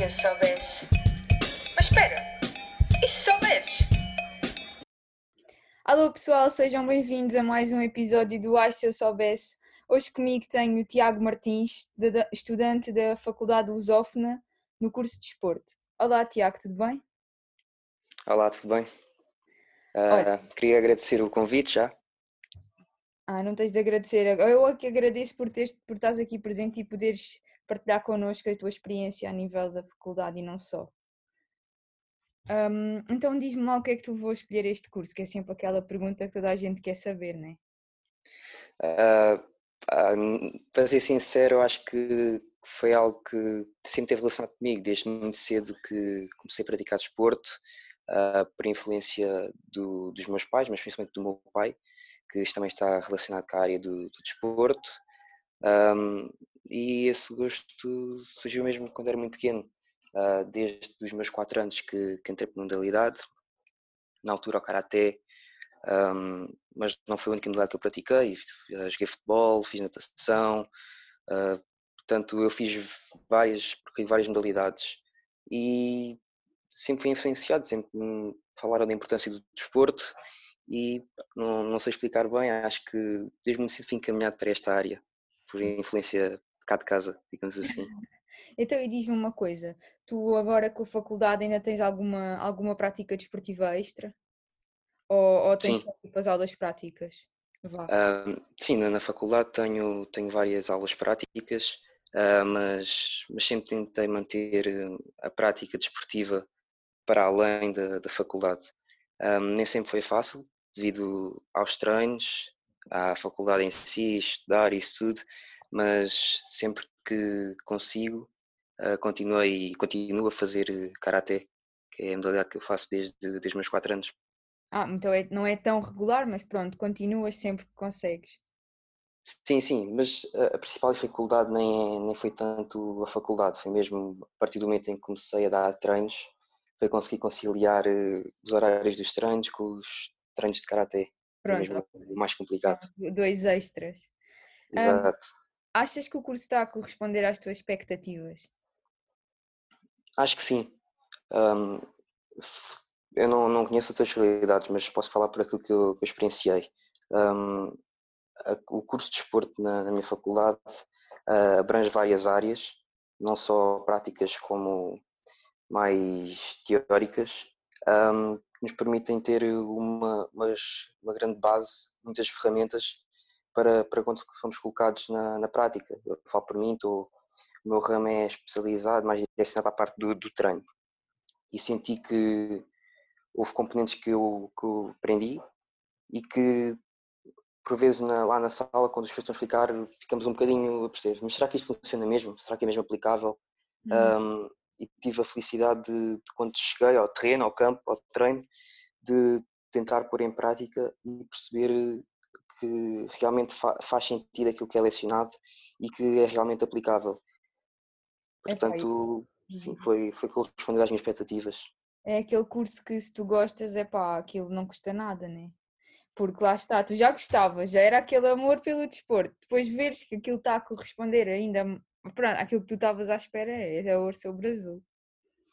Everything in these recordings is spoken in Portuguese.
se eu soubesse. Mas espera, e se souberes? Alô pessoal, sejam bem-vindos a mais um episódio do Ai Se Eu Soubesse. Hoje comigo tenho o Tiago Martins, de- de- estudante da Faculdade Lusófona, no curso de Desporto. Olá Tiago, tudo bem? Olá, tudo bem? Ah, queria agradecer o convite já. Ah, não tens de agradecer. Eu é que agradeço por, teres, por estás aqui presente e poderes partilhar connosco a tua experiência a nível da faculdade e não só. Ahm, então diz-me lá o que é que tu levou a escolher este curso, que é sempre aquela pergunta que toda a gente quer saber, não é? Ah, ah, n- para ser sincero, eu acho que foi algo que sempre teve relacionado comigo, desde muito cedo que comecei a praticar desporto, ah, por influência do- dos meus pais, mas principalmente do meu pai, que também está relacionado com a área do, do desporto. Ahm, e esse gosto surgiu mesmo quando era muito pequeno, ah, desde os meus 4 anos que, que entrei por modalidade, na altura o Karaté, ahm, mas não foi a única modalidade que eu pratiquei. Ah, joguei futebol, fiz natação, ah, portanto eu fiz várias, várias modalidades e sempre fui influenciado, sempre me falaram da importância do desporto e não, não sei explicar bem, acho que desde muito cedo fui encaminhado para esta área, por influência cá de casa, digamos assim. Então, e diz-me uma coisa, tu agora com a faculdade ainda tens alguma, alguma prática desportiva extra? Ou, ou tens Sim. só tipo as aulas práticas? Ahm, sim, na, faculdade tenho, tenho várias aulas práticas, ah, mas, mas sempre tentei manter eh, a prática desportiva para além da, da faculdade. Ahm, nem sempre foi fácil, devido aos treinos, à faculdade em si, estudar e isso tudo, mas sempre que consigo, ah, continuei, continuo a fazer karaté, que é a modalidade que eu faço desde, desde os meus 4 anos. Ah, então é- não é tão regular, mas pronto, continuas sempre que consegues. Sim, sim, mas a principal dificuldade nem, é- nem foi tanto a faculdade, foi mesmo a partir do momento em que comecei a dar treinos, foi conseguir conciliar eh, os horários dos treinos com os treinos de karaté. Foi Pronto, mesmo o mais complicado. dois extras. Exato. Achas que o curso está a corresponder às tuas expectativas? Acho que sim. F- eu não, não conheço outras realidades, mas posso falar por aquilo que eu, que eu experienciei. Ahm, a- o curso de desporto na, na minha faculdade ah, abrange várias áreas, não só práticas como mais teóricas, ahm, que nos permitem ter uma, umas- uma grande base, muitas ferramentas para, para quando somos colocados na, na prática. Eu falo por mim, estou o meu ramo é especializado, mais direcionado para a parte do, do treino. E senti que houve componentes que eu, que eu aprendi e que, por vezes, na- lá na sala, quando os professores explicar, ficamos um bocadinho a perceber, mas será que isto funciona mesmo? Será que é mesmo aplicável? Hum, Um, e tive a felicidade de, de, quando cheguei ao terreno, ao campo, ao treino, de tentar pôr em prática e perceber que realmente fa faz sentido aquilo que é lecionado e que é realmente aplicável. Epá, Portanto, isso- sim, foi, foi corresponder às minhas expectativas. É aquele curso que se tu gostas, é pá, aquilo não custa nada, né? Porque lá está, tu já gostavas, já era aquele amor pelo desporto. Depois veres que aquilo está a corresponder ainda, pronto, aquilo que tu estavas à espera é, é o seu Brasil.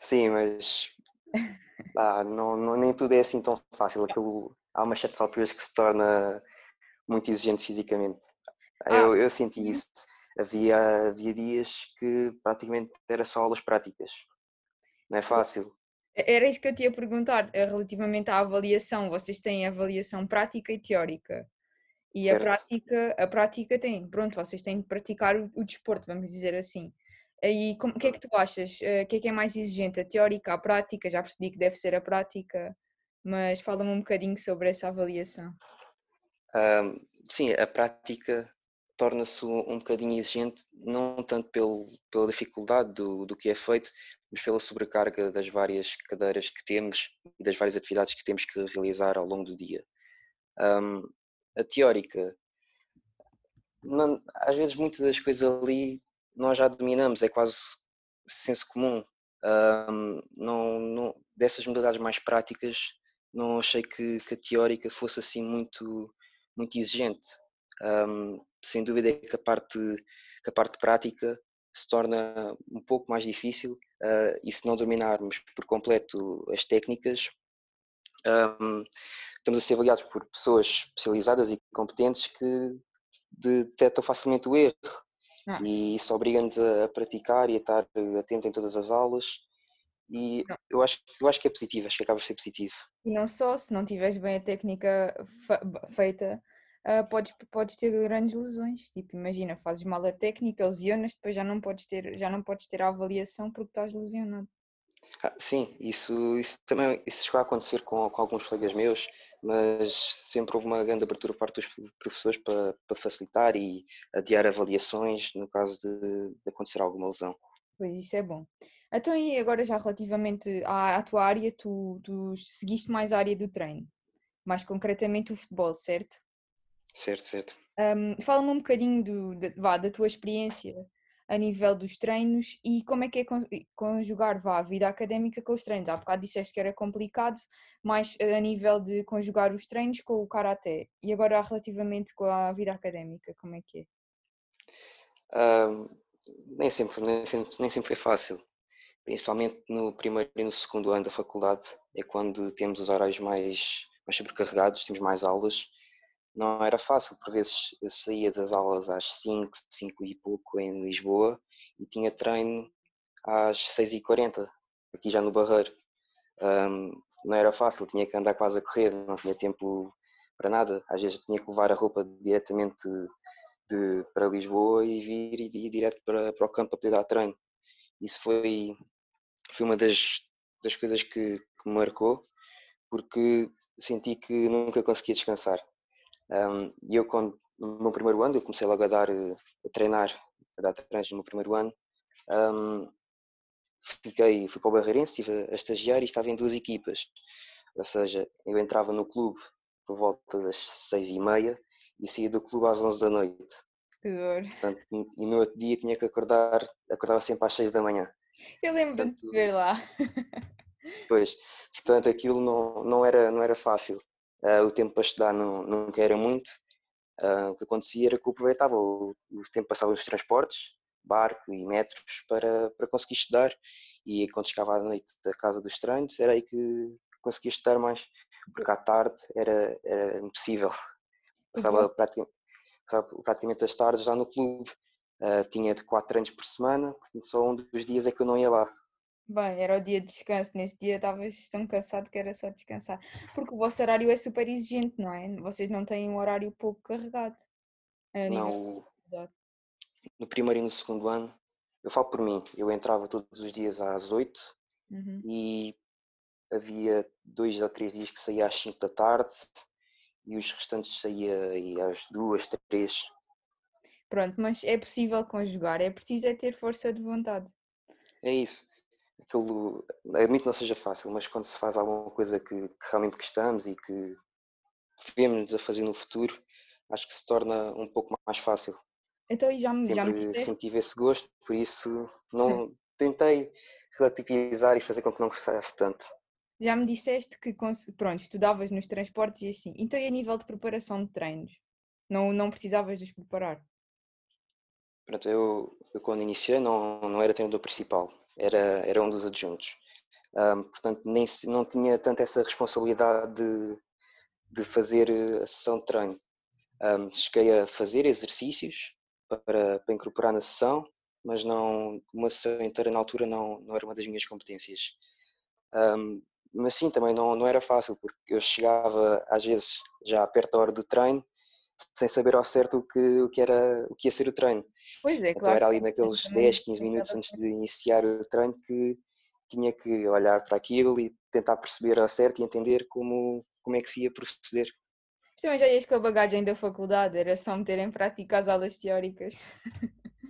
Sim, mas ah, não, não, nem tudo é assim tão fácil. Aquilo, há umas certas alturas que se torna muito exigente fisicamente. Ah, Eu, eu senti uhum. isso. Havia, havia dias que praticamente era só aulas práticas. Não é fácil. Era isso que eu te ia perguntar, eh, relativamente à avaliação. Vocês têm avaliação prática e teórica. E a Certo. prática, a prática tem, pronto, vocês têm de praticar o, o desporto, vamos dizer assim. E o que é que tu achas? Eh, O que é que é mais exigente? A teórica, a prática? Já percebi que deve ser a prática, mas fala-me um bocadinho sobre essa avaliação. Sim, a prática torna-se um, um bocadinho exigente, não tanto pelo, pela dificuldade do, do que é feito, mas pela sobrecarga das várias cadeiras que temos e das várias atividades que temos que realizar ao longo do dia. Ahm, a teórica, não- às vezes muitas das coisas ali nós já dominamos, é quase senso comum. Ahm, não, não- dessas modalidades mais práticas, não achei que, que a teórica fosse assim muito, muito exigente. Ahm, sem dúvida é que a parte, que a parte prática se torna um pouco mais difícil uh, e se não dominarmos por completo as técnicas, um, estamos a ser avaliados por pessoas especializadas e competentes que detectam facilmente o erro Nossa. e isso obriga-nos a, a, praticar e a estar atento em todas as aulas e eu acho, eu acho que é positivo, acho que acaba por ser positivo. E não só, se não tiveres bem a técnica feita, uh, podes, podes ter grandes lesões. Tipo, imagina, fazes mal a técnica, lesionas, depois já não podes ter, já não podes ter a avaliação porque estás lesionado. Ah, sim, isso, isso também isso chegou a acontecer com, com alguns colegas meus, mas sempre houve uma grande abertura por parte dos professores para, para facilitar e adiar avaliações no caso de, de acontecer alguma lesão. Pois isso é bom. Então, e agora já relativamente à, à tua área, tu, tu seguiste mais a área do treino, mais concretamente o futebol, certo? Certo, certo. Um, Fala-me um bocadinho do, de, vá, da tua experiência a nível dos treinos e como é que é conjugar vá, a vida académica com os treinos. Há bocado disseste que era complicado, mas a nível de conjugar os treinos com o karaté. E agora relativamente com a vida académica, como é que é? Um, nem, sempre, nem, sempre foi fácil. Principalmente no primeiro e no segundo ano da faculdade, é quando temos os horários mais, mais sobrecarregados, temos mais aulas não era fácil, por vezes eu saía das aulas às 5, 5 e pouco em Lisboa e tinha treino às 6 e 40 aqui já no Barreiro. Um, não era fácil, tinha que andar quase a correr, não tinha tempo para nada. Às vezes tinha que levar a roupa diretamente de, para Lisboa e vir e ir direto para, para o campo para poder dar treino. Isso foi, foi uma das, das coisas que, que me marcou, porque senti que nunca conseguia descansar. Um, e eu, quando, no meu primeiro ano, eu comecei logo a dar, a treinar, a dar treinos no meu primeiro ano. Um, fiquei, fui para o Barreirense, estive a estagiar e estava em duas equipas. Ou seja, eu entrava no clube por volta das seis e meia e saía do clube às onze da noite. Portanto, e no outro dia tinha que acordar, acordava sempre às seis da manhã. Eu lembro de ver lá. Pois, portanto aquilo não, não, era, não era fácil. Uh, o tempo para estudar não, nunca era muito. Uh, o que acontecia era que eu aproveitava o, o tempo passava nos transportes, barco e metros, para, para conseguir estudar. E quando chegava à noite da casa dos treinos, era aí que conseguia estudar mais, porque à tarde era, era impossível. Passava, uhum. praticamente, passava praticamente as tardes lá no clube. Uh, tinha de quatro treinos por semana, só um dos dias é que eu não ia lá. Bem, era o dia de descanso. Nesse dia estavas tão cansado que era só descansar. Porque o vosso horário é super exigente, não é? Vocês não têm um horário pouco carregado. Não. No primeiro e no segundo ano, eu falo por mim, eu entrava todos os dias às 8 uhum. e havia dois ou três dias que saía às 5 da tarde e os restantes saía às duas, três. Pronto, mas é possível conjugar, é preciso é ter força de vontade. É isso aquilo, admito que não seja fácil, mas quando se faz alguma coisa que, que realmente gostamos e que devemos a fazer no futuro, acho que se torna um pouco mais fácil. Então, e já me, Sempre já me senti esse gosto, por isso não tentei relativizar e fazer com que não gostasse tanto. Já me disseste que, pronto, estudavas nos transportes e assim. Então, e a nível de preparação de treinos? Não, não precisavas de os preparar? Pronto, eu, eu quando iniciei não, não era treinador principal era, era um dos adjuntos. Um, portanto, nem, não tinha tanto essa responsabilidade de, de fazer a sessão de treino. Um, cheguei a fazer exercícios para, para incorporar na sessão, mas não uma sessão inteira na altura não, não era uma das minhas competências. Um, mas sim, também não, não era fácil, porque eu chegava às vezes já perto da hora do treino sem saber ao certo o que, o que, era, o que ia ser o treino. Pois é, então claro. era ali naqueles 10, 15 minutos antes de iniciar o treino que tinha que olhar para aquilo e tentar perceber ao certo e entender como, como é que se ia proceder. Também já ias com a bagagem da faculdade, era só meter em prática as aulas teóricas.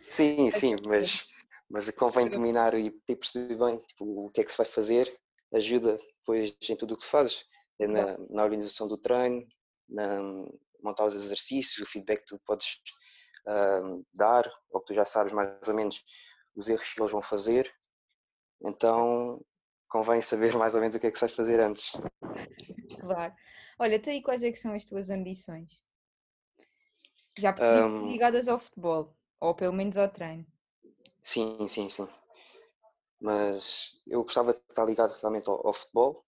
Sim, sim, mas, mas convém dominar e ter percebido bem tipo, o que é que se vai fazer, ajuda depois em tudo o que fazes, é na, na organização do treino, na, montar os exercícios, o feedback que tu podes uh, dar, ou que tu já sabes mais ou menos os erros que eles vão fazer. Então convém saber mais ou menos o que é que vais fazer antes. Claro. Olha, até aí quais é que são as tuas ambições? Já percebi um, ligadas ao futebol, ou pelo menos ao treino. Sim, sim, sim. Mas eu gostava de estar ligado realmente ao, ao futebol.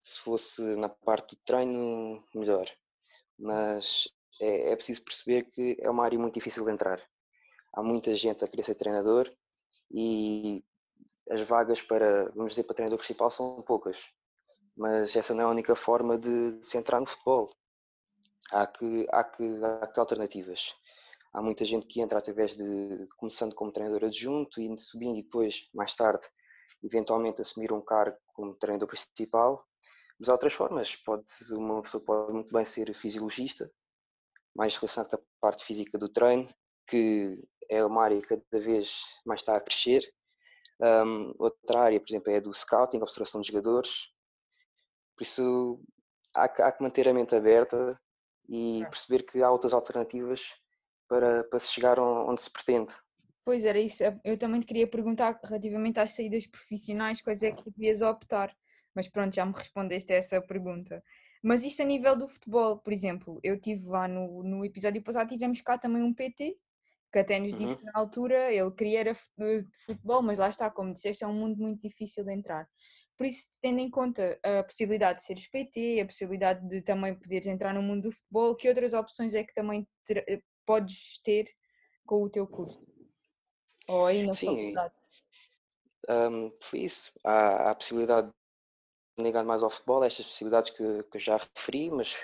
Se fosse na parte do treino, melhor. Mas é, é preciso perceber que é uma área muito difícil de entrar. Há muita gente a querer ser treinador e as vagas para, vamos dizer, para treinador principal são poucas. Mas essa não é a única forma de, se entrar no futebol. Há que, há, que, há que ter alternativas. Há muita gente que entra através de, começando como treinador adjunto e subindo e depois, mais tarde, eventualmente assumir um cargo como treinador principal. Mas há outras formas. Pode, uma pessoa pode muito bem ser fisiologista, mais relacionado com a parte física do treino, que é uma área que cada vez mais está a crescer. Um, outra área, por exemplo, é do scouting, observação de jogadores. Por isso, há, há que manter a mente aberta e perceber que há outras alternativas para, para se chegar onde se pretende. Pois era isso, eu também te queria perguntar relativamente às saídas profissionais, quais é que devias optar, mas pronto, já me respondeste a essa pergunta. Mas isto a nível do futebol, por exemplo, eu tive lá no, no episódio passado, tivemos cá também um PT, que até nos disse uhum. que na altura ele queria era futebol, mas lá está, como disseste, é um mundo muito difícil de entrar. Por isso, tendo em conta a possibilidade de seres PT, a possibilidade de também poderes entrar no mundo do futebol, que outras opções é que também ter, eh, podes ter com o teu curso? Ou aí na Sim, faculdade? Um, foi isso. Há, há a possibilidade de ligar mais ao futebol, estas possibilidades que, que eu já referi, mas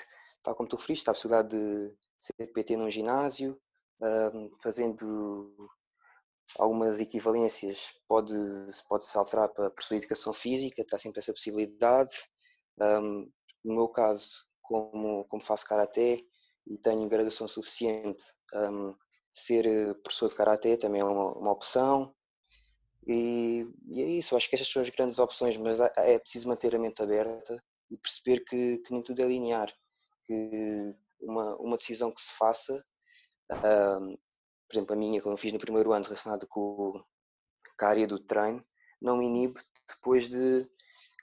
tal como tu referiste, há a possibilidade de ser PT num ginásio, um, fazendo algumas equivalências, pode, pode se alterar para professor de educação física, está sempre essa possibilidade. Um, no meu caso, como, como faço karaté e tenho graduação suficiente, um, ser eh, professor de karaté também é uma, uma opção. E, e, é isso, acho que estas são as grandes opções, mas é preciso manter a mente aberta e perceber que, que nem tudo é linear, que uma, uma decisão que se faça um, por exemplo, a minha, que eu fiz no primeiro ano, relacionada com, com a área do treino, não me inibe depois de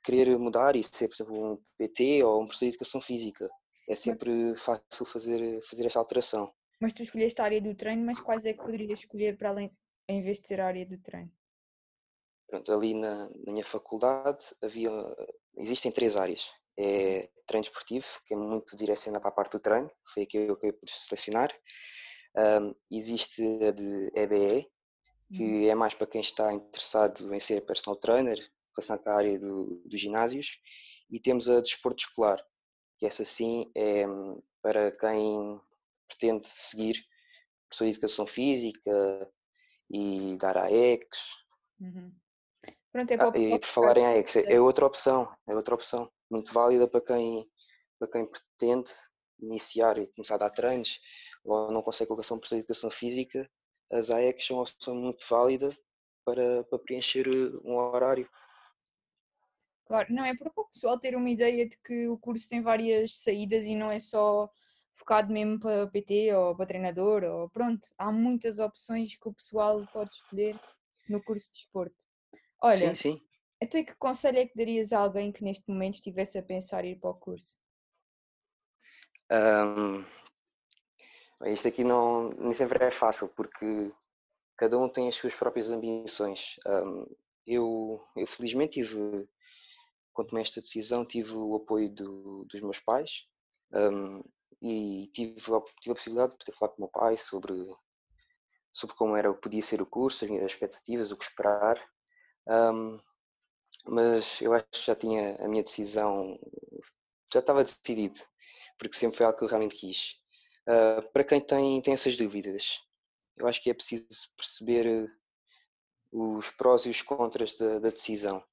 querer mudar e ser, por exemplo, um PT ou um professor de educação física. É sempre fácil fazer, fazer esta alteração. Mas tu escolheste a área do treino, mas quais é que poderias escolher para além, em vez de ser a área do treino? Pronto, ali na, na minha faculdade havia, existem três áreas. É treino esportivo, que é muito direcionado para a parte do treino, foi aqui que eu acabei por selecionar. Um, existe a de EBE, que uhum. é mais para quem está interessado em ser personal trainer, relacionado com a área do, dos ginásios, e temos a desporto escolar, que essa sim é hum, para quem pretende seguir professor de educação física e dar AEX. Uhum. Pronto, é ah, e por falar em AEX, é outra opção, é outra opção, muito válida para quem, para quem pretende iniciar e começar a dar treinos ou não consegue colocação por educação física, as AECs são uma opção muito válida para, para preencher eh, um horário. Claro, não é para o pessoal ter uma ideia de que o curso tem várias saídas e não é só focado mesmo para PT ou para treinador, ou pronto, há muitas opções que o pessoal pode escolher no curso de esporte. Olha, sim, sim. então que conselho é que darias a alguém que neste momento estivesse a pensar ir para o curso? Um, isto aqui não, nem sempre é fácil, porque cada um tem as suas próprias ambições. Um, eu, eu, felizmente tive, quando tomei esta decisão, tive o apoio do, dos meus pais um, e tive, tive a possibilidade de poder falar com o meu pai sobre, sobre como era, podia ser o curso, as minhas expectativas, o que esperar. Um, mas eu acho que já tinha a minha decisão, já estava decidido, porque sempre foi algo que eu realmente quis. Uh, para quem tem, tem essas dúvidas, eu acho que é preciso perceber os prós e os contras da, da decisão,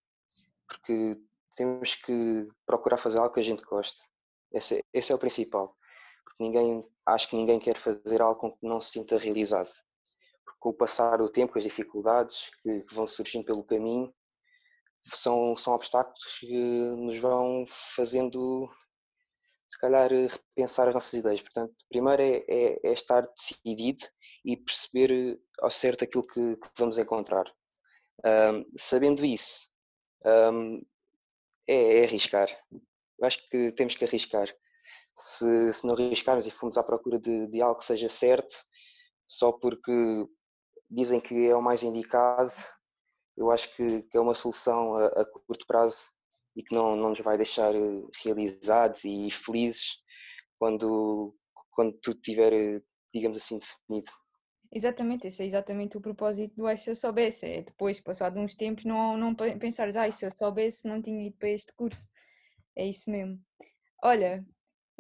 porque temos que procurar fazer algo que a gente goste. Esse, esse é o principal, porque ninguém, acho que ninguém quer fazer algo com que não se sinta realizado. Porque com o passar do tempo, com as dificuldades que, que vão surgindo pelo caminho, são, são obstáculos que nos vão fazendo se calhar repensar as nossas ideias. Portanto, primeiro é, é, é estar decidido e perceber eh, ao certo aquilo que, que vamos encontrar. Um, sabendo isso, um, é, é, arriscar. Eu acho que temos que arriscar. Se, se não arriscarmos e formos à procura de, de algo que seja certo, só porque dizem que é o mais indicado, eu acho que, que é uma solução a, a, curto prazo e que não, não nos vai deixar eh, realizados e felizes quando, quando tudo estiver, digamos assim, definido. Exatamente, esse é exatamente o propósito do se eu soubesse, é depois, passado uns tempos, não, não pensares, ai, se eu soubesse não tinha ido para este curso, é isso mesmo. Olha,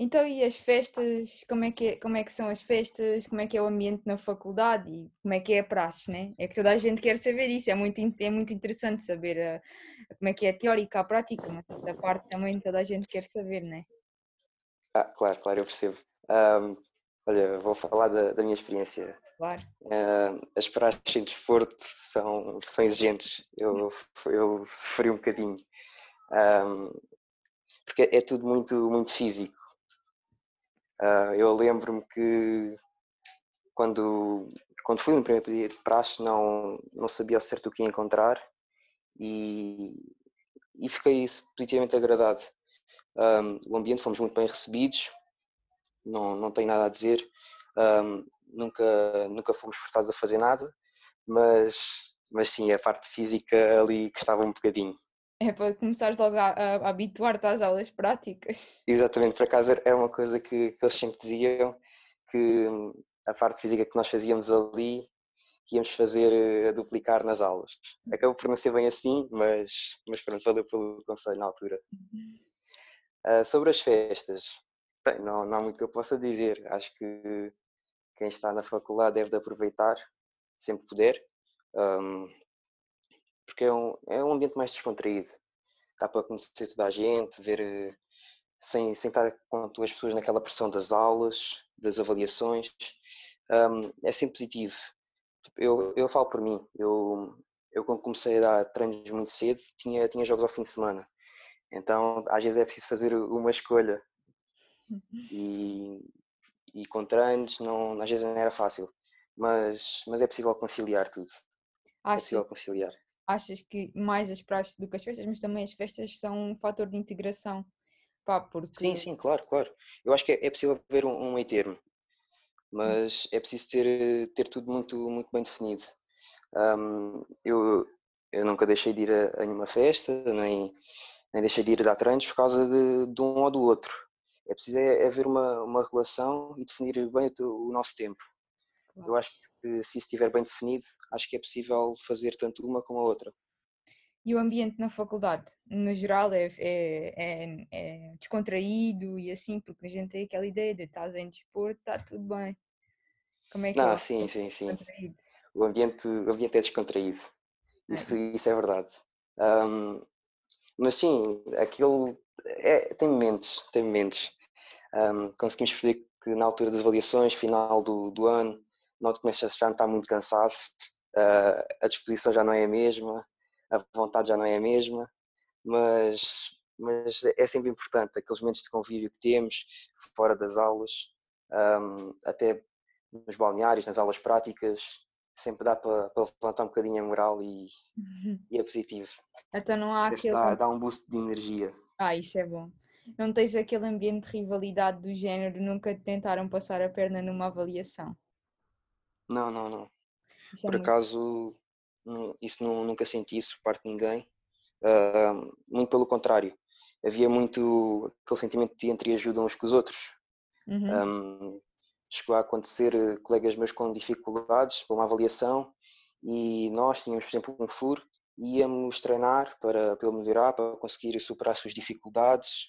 então, e as festas, como é, que é, como é que são as festas, como é que é o ambiente na faculdade e como é que é a praxe, né? É que toda a gente quer saber isso, é muito, é muito interessante saber a, eh, como é que é a teórica, a prática, mas essa parte também toda a gente quer saber, né? Ah, claro, claro, eu percebo. Um, olha, vou falar da, da minha experiência. Claro. Uh, as praxes em desporto são, são exigentes, eu, eu sofri um bocadinho. Um, porque é tudo muito, muito físico Uh, eu lembro-me que quando, quando fui no primeiro dia de praxe não, não sabia ao certo o que ia encontrar e, e fiquei positivamente agradado. Um, o ambiente fomos muito bem recebidos, não, não tenho nada a dizer, um, nunca, nunca fomos forçados a fazer nada, mas, mas sim, a parte física ali que estava um bocadinho. É para começares logo a, a, a habituar-te às aulas práticas. Exatamente, por acaso é uma coisa que, que eles sempre diziam, que a parte física que nós fazíamos ali íamos fazer eh, a duplicar nas aulas. Acabou por não ser bem assim, mas, mas pronto, valeu pelo conselho na altura. Uh, sobre as festas, bem, não, não há muito que eu possa dizer. Acho que quem está na faculdade deve de aproveitar, sempre puder. Um, porque é um, é um ambiente mais descontraído. Dá para conhecer toda a gente, ver eh, sem, sem estar com as pessoas naquela pressão das aulas, das avaliações. Um, é sempre positivo. Tipo, eu, eu falo por mim, eu, eu quando comecei a dar treinos muito cedo, tinha, tinha jogos ao fim de semana. Então, às vezes é preciso fazer uma escolha. E, e com treinos, não, às vezes não era fácil. Mas, mas é possível conciliar tudo. Acho, é possível conciliar achas que mais as praxes do que as festas, mas também as festas são um fator de integração? Pá, porque... Sim, sim, claro, claro. Eu acho que é, é possível haver um, um meio termo, hum. mas é preciso ter, ter tudo muito, muito bem definido. Um, eu, eu nunca deixei de ir a, a nenhuma festa, nem, nem deixei de ir a dar treinos por causa de, de um ou do outro. É preciso é, é haver uma, uma relação e definir bem o, o nosso tempo. Eu acho que se isso estiver bem definido, acho que é possível fazer tanto uma como a outra. E o ambiente na faculdade, no geral, é, é, é, é descontraído e assim, porque a gente tem aquela ideia de estás em desporto, está tudo bem. Como é que Não, é? sim, sim, sim. O ambiente, o ambiente é descontraído. É. Isso, é. isso é verdade. Um, mas sim, aquilo é, tem momentos, tem momentos. Um, conseguimos perceber que na altura das avaliações, final do, do ano, não te começas já a estar muito cansado, a disposição já não é a mesma, a vontade já não é a mesma, mas, mas é sempre importante aqueles momentos de convívio que temos fora das aulas, até nos balneários, nas aulas práticas, sempre dá para, para levantar um bocadinho a moral e, uhum. e é positivo. Então não há aquele... dá, dá um boost de energia. Ah, isso é bom. Não tens aquele ambiente de rivalidade do género, nunca te tentaram passar a perna numa avaliação. Não, não, não. Isso é Por muito... acaso, isso não, nunca senti isso por parte de ninguém. Uh, muito pelo contrário. Havia muito aquele sentimento de entreajuda uns com os outros. Uhum. Um, chegou a acontecer eh, colegas meus com dificuldades para uma avaliação e nós tínhamos, por exemplo, um furo e íamos treinar para, para ele melhorar, para conseguir superar as suas dificuldades.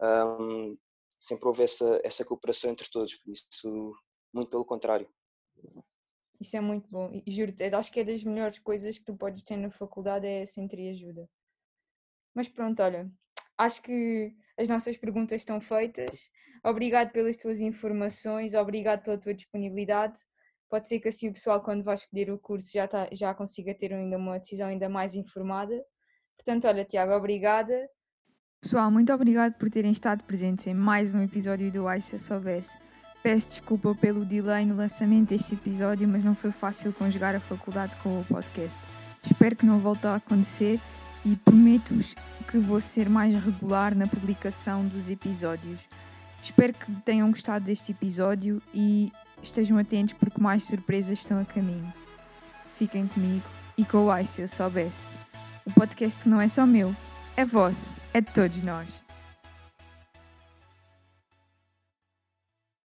Um, sempre houve essa, essa cooperação entre todos, por isso, muito pelo contrário. Isso é muito bom. Juro-te, acho que é das melhores coisas que tu podes ter na faculdade é essa ajuda. Mas pronto, olha, acho que as nossas perguntas estão feitas. Obrigado pelas tuas informações, obrigado pela tua disponibilidade. Pode ser que assim o pessoal, quando vai escolher o curso, já, tá, já consiga ter ainda uma decisão ainda mais informada. Portanto, olha, Tiago, obrigada. Pessoal, muito obrigado por terem estado presentes em mais um episódio do Ai Se Eu Soubesse. Peço desculpa pelo delay no lançamento deste episódio, mas não foi fácil conjugar a faculdade com o podcast. Espero que não volte a acontecer e prometo-vos que vou ser mais regular na publicação dos episódios. Espero que tenham gostado deste episódio e estejam atentos porque mais surpresas estão a caminho. Fiquem comigo e com o Ai Se Eu Soubesse. O podcast não é só meu, é vosso, é de todos nós.